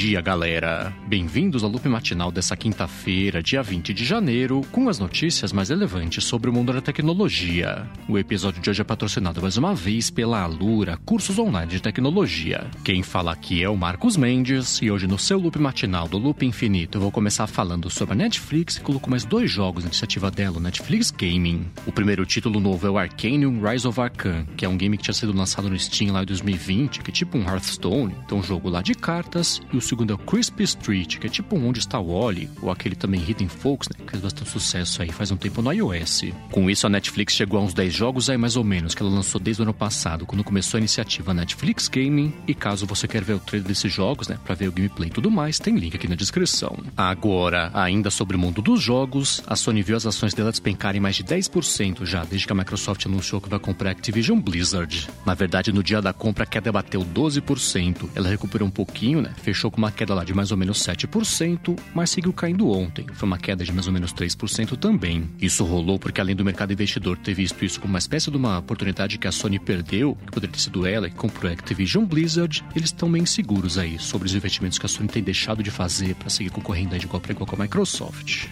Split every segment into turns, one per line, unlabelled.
dia, galera! Bem-vindos ao loop matinal dessa quinta-feira, dia 20 de janeiro, com as notícias mais relevantes sobre o mundo da tecnologia. O episódio de hoje é patrocinado mais uma vez pela Alura, cursos online de tecnologia. Quem fala aqui é o Marcos Mendes, e hoje no seu loop matinal do Loop Infinito eu vou começar falando sobre a Netflix e colocou mais dois jogos na iniciativa dela, o Netflix Gaming. O primeiro título novo é o Arcanium Rise of Arcan, que é um game que tinha sido lançado no Steam lá em 2020, que é tipo um Hearthstone, então um jogo lá de cartas e o segundo é o Crispy Street, que é tipo Onde Está o Wally, ou aquele também Hidden Folks, né, que fez bastante sucesso aí faz um tempo no iOS. Com isso, a Netflix chegou a uns 10 jogos aí mais ou menos, que ela lançou desde o ano passado, quando começou a iniciativa Netflix Gaming, e caso você quer ver o trailer desses jogos, né, pra ver o gameplay e tudo mais, tem link aqui na descrição. Agora, ainda sobre o mundo dos jogos, a Sony viu as ações dela despencarem mais de 10% já, desde que a Microsoft anunciou que vai comprar a Activision Blizzard. Na verdade, no dia da compra, a queda bateu 12%, ela recuperou um pouquinho, né, fechou com uma queda lá de mais ou menos 7%, mas seguiu caindo ontem. Foi uma queda de mais ou menos 3% também. Isso rolou porque, além do mercado investidor ter visto isso como uma espécie de uma oportunidade que a Sony perdeu, que poderia ter sido ela que comprou a Activision Blizzard, eles estão bem seguros aí sobre os investimentos que a Sony tem deixado de fazer para seguir concorrendo aí de igual para igual com a Microsoft.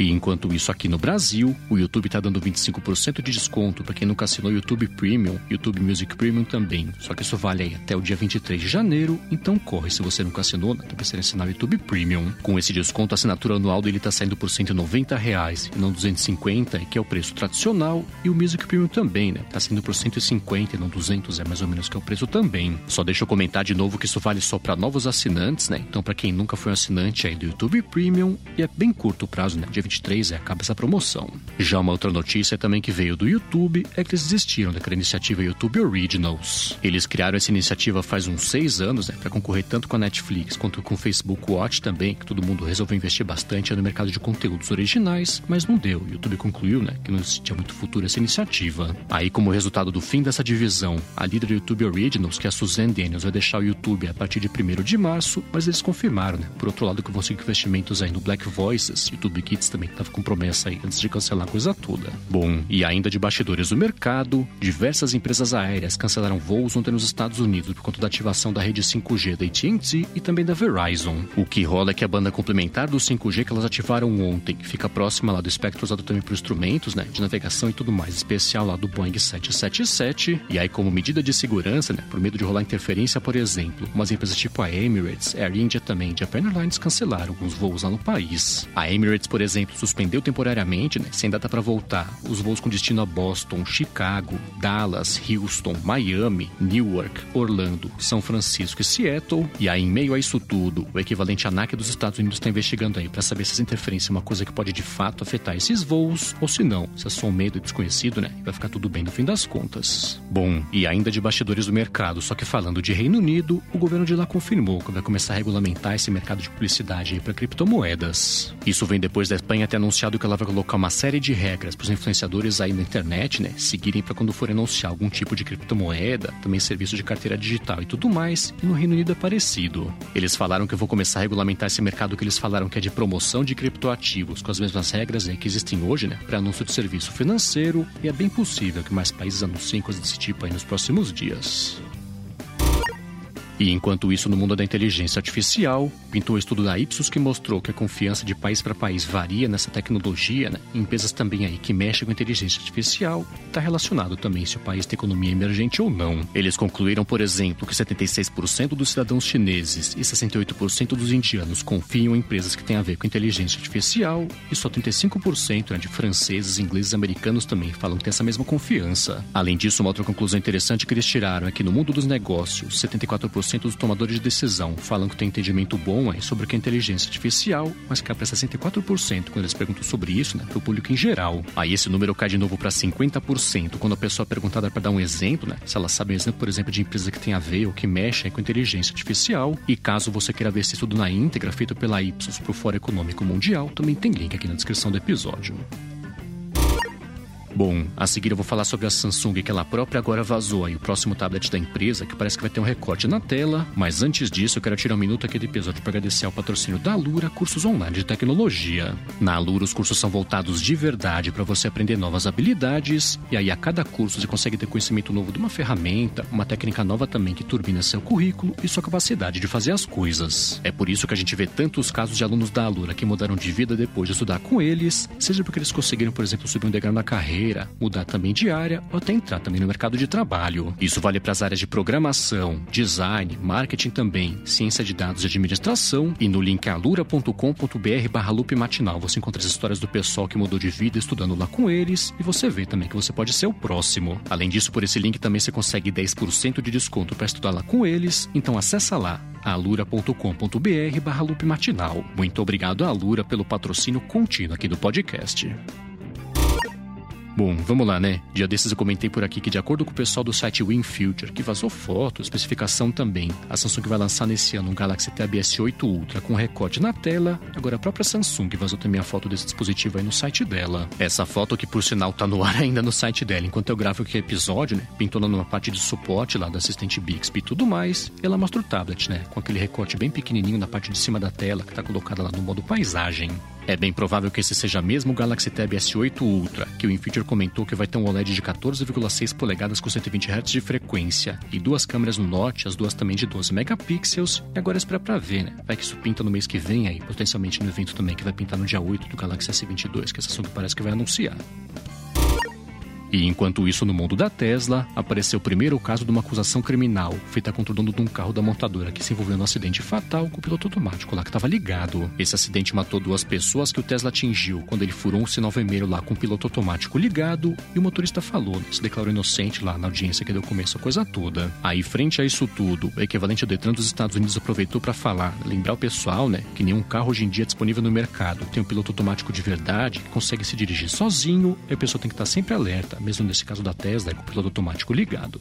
E enquanto isso aqui no Brasil, o YouTube está dando 25% de desconto para quem nunca assinou YouTube Premium, YouTube Music Premium também. Só que isso vale aí até o dia 23 de janeiro, então corre se você nunca assinou, né? Tá pensando em assinar o YouTube Premium. Com esse desconto, a assinatura anual dele está saindo por 190 reais, e não 250, que é o preço tradicional, e o Music Premium também, né? Tá saindo por 150 e não 200, é mais ou menos que é o preço também. Só deixa eu comentar de novo que isso vale só para novos assinantes, né? Então para quem nunca foi um assinante aí do YouTube Premium, e é bem curto o prazo, né? Dia 23 é acaba essa promoção. Já uma outra notícia também que veio do YouTube é que eles desistiram daquela iniciativa YouTube Originals. Eles criaram essa iniciativa faz uns seis anos, né, para concorrer tanto com a Netflix quanto com o Facebook Watch também, que todo mundo resolveu investir bastante no mercado de conteúdos originais, mas não deu. O YouTube concluiu, né, que não existia muito futuro essa iniciativa. Aí, como resultado do fim dessa divisão, a líder do YouTube Originals, que é a Suzanne Daniels, vai deixar o YouTube a partir de 1 de março, mas eles confirmaram, né, por outro lado, que vão seguir investimentos aí no Black Voices, YouTube Kids também estava com promessa aí antes de cancelar a coisa toda. Bom, e ainda de bastidores do mercado, diversas empresas aéreas cancelaram voos ontem nos Estados Unidos por conta da ativação da rede 5G da AT&T e também da Verizon. O que rola é que a banda complementar do 5G que elas ativaram ontem fica próxima lá do espectro usado também para instrumentos, né, de navegação e tudo mais, especial lá do Boeing 777. E aí, como medida de segurança, né, por medo de rolar interferência, por exemplo, umas empresas tipo a Emirates, Air India também, Japan Airlines cancelaram alguns voos lá no país. A Emirates, por exemplo, suspendeu temporariamente, né, sem data para voltar, os voos com destino a Boston, Chicago, Dallas, Houston, Miami, Newark, Orlando, São Francisco e Seattle. E aí, em meio a isso tudo, o equivalente ANAC dos Estados Unidos está investigando aí para saber se essa interferência é uma coisa que pode de fato afetar esses voos ou se não, se é só um medo desconhecido, né? Vai ficar tudo bem no fim das contas. Bom, e ainda de bastidores do mercado, só que falando de Reino Unido, o governo de lá confirmou que vai começar a regulamentar esse mercado de publicidade para criptomoedas. Isso vem depois da Espanha ter anunciado que ela vai colocar uma série de regras para os influenciadores aí na internet, né, seguirem para quando forem anunciar algum tipo de criptomoeda, também serviço de carteira digital e tudo mais, e no Reino Unido é parecido. Eles falaram que vou começar a regulamentar esse mercado que eles falaram que é de promoção de criptoativos, com as mesmas regras aí que existem hoje, né, para anúncio de serviço financeiro, e é bem possível que mais países anunciem coisas desse tipo aí nos próximos dias. E enquanto isso, no mundo da inteligência artificial, pintou o estudo da Ipsos que mostrou que a confiança de país para país varia nessa tecnologia, né? empresas também aí que mexem com inteligência artificial, está relacionado também se o país tem economia emergente ou não. Eles concluíram, por exemplo, que 76% dos cidadãos chineses e 68% dos indianos confiam em empresas que têm a ver com inteligência artificial e só 35% né, de franceses, ingleses e americanos também falam que tem essa mesma confiança. Além disso, uma outra conclusão interessante que eles tiraram é que no mundo dos negócios, 74% dos tomadores de decisão falam que tem entendimento bom sobre o que é inteligência artificial, mas cai para 64% quando eles perguntam sobre isso, né, para o público em geral. Aí esse número cai de novo para 50% quando a pessoa é perguntada para dar um exemplo, né, se ela sabe um exemplo, por exemplo, de empresa que tem a ver ou que mexe com inteligência artificial. E caso você queira ver esse estudo na íntegra, feito pela Ipsos para o Fórum Econômico Mundial, também tem link aqui na descrição do episódio. Bom, a seguir eu vou falar sobre a Samsung, que ela própria agora vazou aí o próximo tablet da empresa, que parece que vai ter um recorte na tela. Mas antes disso, eu quero tirar um minuto aqui do episódio para agradecer ao patrocínio da Alura Cursos Online de Tecnologia. Na Alura, os cursos são voltados de verdade para você aprender novas habilidades, e aí a cada curso você consegue ter conhecimento novo de uma ferramenta, uma técnica nova também que turbina seu currículo e sua capacidade de fazer as coisas. É por isso que a gente vê tantos casos de alunos da Alura que mudaram de vida depois de estudar com eles, seja porque eles conseguiram, por exemplo, subir um degrau na carreira carreira, mudar também de área ou até entrar também no mercado de trabalho. Isso vale para as áreas de programação, design, marketing também, ciência de dados e administração. E no link alura.com.br barra loop matinal você encontra as histórias do pessoal que mudou de vida estudando lá com eles e você vê também que você pode ser o próximo. Além disso, por esse link também você consegue 10% de desconto para estudar lá com eles, então acessa lá alura.com.br barra loop matinal. Muito obrigado à Alura pelo patrocínio contínuo aqui do podcast. Bom, vamos lá, né? Dia desses eu comentei por aqui que, de acordo com o pessoal do site WinFuture, que vazou foto, especificação também, a Samsung vai lançar nesse ano um Galaxy Tab S8 Ultra com recorte na tela. Agora a própria Samsung vazou também a foto desse dispositivo aí no site dela. Essa foto que, por sinal, tá no ar ainda no site dela, enquanto eu gravo aqui o episódio, né? Pintou numa parte de suporte lá do assistente Bixby e tudo mais. Ela mostra o tablet, né? Com aquele recorte bem pequenininho na parte de cima da tela, que tá colocada lá no modo paisagem. É bem provável que esse seja mesmo o Galaxy Tab S8 Ultra, que o InFeature comentou que vai ter um OLED de 14,6 polegadas com 120 Hz de frequência e duas câmeras no norte, as duas também de 12 megapixels. E agora espera pra ver, né? Vai que isso pinta no mês que vem aí, potencialmente no evento também que vai pintar no dia 8 do Galaxy S22, que esse assunto parece que vai anunciar. E enquanto isso, no mundo da Tesla, apareceu o primeiro caso de uma acusação criminal feita contra o dono de um carro da montadora que se envolveu num acidente fatal com o piloto automático lá que estava ligado. Esse acidente matou duas pessoas que o Tesla atingiu quando ele furou um sinal vermelho lá com o piloto automático ligado e o motorista falou, se declarou inocente lá na audiência que deu começo a coisa toda. Aí, frente a isso tudo, o equivalente ao Detran dos Estados Unidos aproveitou para falar, lembrar o pessoal, né, que nenhum carro hoje em dia disponível no mercado tem um piloto automático de verdade que consegue se dirigir sozinho e a pessoa tem que estar sempre alerta mesmo nesse caso da Tesla, é o piloto automático ligado.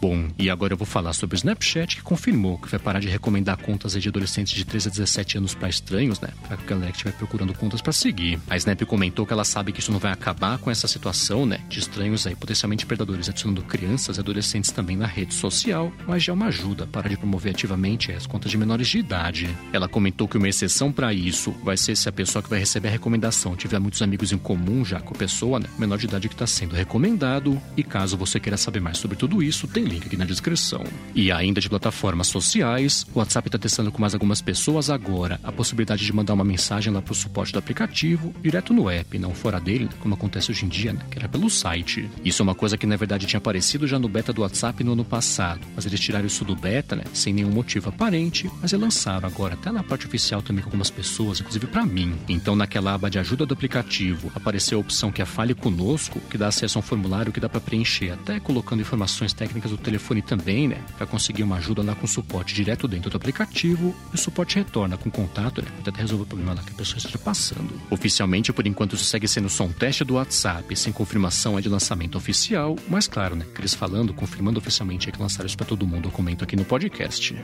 Bom, e agora eu vou falar sobre o Snapchat, que confirmou que vai parar de recomendar contas de adolescentes de 13 a 17 anos para estranhos, né? Pra galera que estiver procurando contas para seguir. A Snap comentou que ela sabe que isso não vai acabar com essa situação, né? De estranhos aí potencialmente predadores adicionando crianças e adolescentes também na rede social, mas já é uma ajuda para de promover ativamente as contas de menores de idade. Ela comentou que uma exceção para isso vai ser se a pessoa que vai receber a recomendação tiver muitos amigos em comum já com a pessoa, né? Menor de idade que está sendo recomendado. E caso você queira saber mais sobre tudo isso, tem link aqui na descrição. E ainda de plataformas sociais, o WhatsApp está testando com mais algumas pessoas agora a possibilidade de mandar uma mensagem lá para o suporte do aplicativo, direto no app, não fora dele, como acontece hoje em dia, né? Que era pelo site. Isso é uma coisa que na verdade tinha aparecido já no beta do WhatsApp no ano passado, mas eles tiraram isso do beta, né? Sem nenhum motivo aparente, mas eles lançaram agora até na parte oficial também com algumas pessoas, inclusive para mim. Então naquela aba de ajuda do aplicativo apareceu a opção que é Fale Conosco, que dá acesso a um formulário que dá para preencher, até colocando informações técnicas do telefone também, né? Para conseguir uma ajuda lá com suporte direto dentro do aplicativo. E o suporte retorna com contato, né? Para resolver o problema lá que a pessoa esteja passando. Oficialmente, por enquanto, isso segue sendo só um teste do WhatsApp, sem confirmação é de lançamento oficial. Mas claro, né? Eles falando, confirmando oficialmente é que lançaram isso para todo mundo, eu comento aqui no podcast.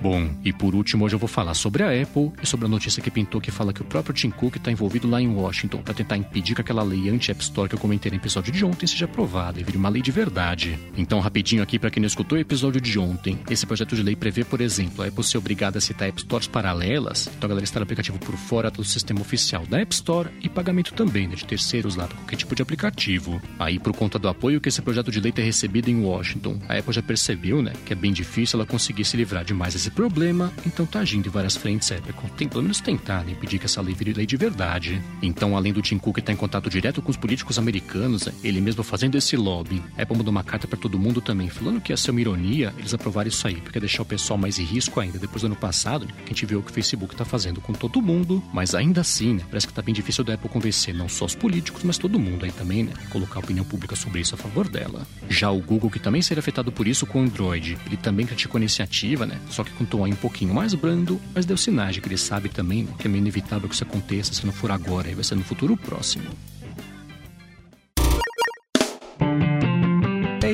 Bom, e por último, hoje eu vou falar sobre a Apple e sobre a notícia que pintou que fala que o próprio Tim Cook está envolvido lá em Washington para tentar impedir que aquela lei anti-App Store que eu comentei no episódio de ontem seja aprovada e vire uma lei de verdade. Então, rapidinho aqui para quem não escutou o episódio de ontem, esse projeto de lei prevê, por exemplo, a Apple ser obrigada a citar App Stores paralelas, então a galera está no aplicativo por fora do sistema oficial da App Store e pagamento também, né, de terceiros lá para qualquer tipo de aplicativo. Aí, por conta do apoio que esse projeto de lei tem recebido em Washington, a Apple já percebeu, né, que é bem difícil ela conseguir se livrar de mais esse esse problema, então tá agindo em várias frentes, é, tem pelo menos tentado impedir que essa lei vire lei de verdade. Então, além do Tim Cook estar tá em contato direto com os políticos americanos, é, ele mesmo fazendo esse lobby, Apple mandou uma carta para todo mundo também, falando que ia ser uma ironia eles aprovarem isso aí, porque ia deixar o pessoal mais em risco ainda. Depois do ano passado, que a gente viu o que o Facebook tá fazendo com todo mundo, mas ainda assim, né, parece que tá bem difícil da Apple convencer não só os políticos, mas todo mundo aí também, né, colocar a opinião pública sobre isso a favor dela. Já o Google, que também seria afetado por isso com o Android, ele também criticou a iniciativa, né, só que com tom aí um pouquinho mais mais brando, mas deu sinais de que ele sabe também que é meio inevitável que isso aconteça, se não for agora, e vai ser no futuro próximo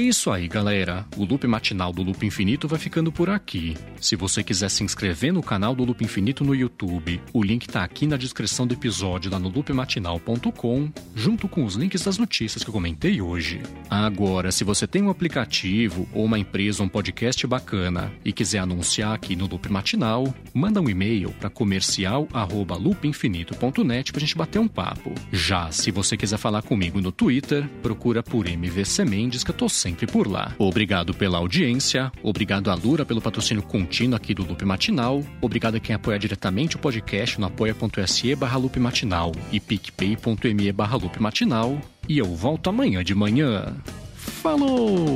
isso aí, galera. O loop matinal do Loop Infinito vai ficando por aqui. Se você quiser se inscrever no canal do Loop Infinito no YouTube, o link tá aqui na descrição do episódio lá no loopmatinal.com, junto com os links das notícias que eu comentei hoje. Agora, se você tem um aplicativo ou uma empresa um podcast bacana e quiser anunciar aqui no Loop Matinal, manda um e-mail para comercial@loopinfinito.net pra gente bater um papo. Já se você quiser falar comigo no Twitter, procura por MVC Mendes que eu tô sempre por lá. Obrigado pela audiência, obrigado a Lura pelo patrocínio contínuo aqui do Loop Matinal, obrigado a quem apoia diretamente o podcast no apoia.se barra Loop Matinal e picpay.me barra Loop Matinal. E eu volto amanhã de manhã. Falou!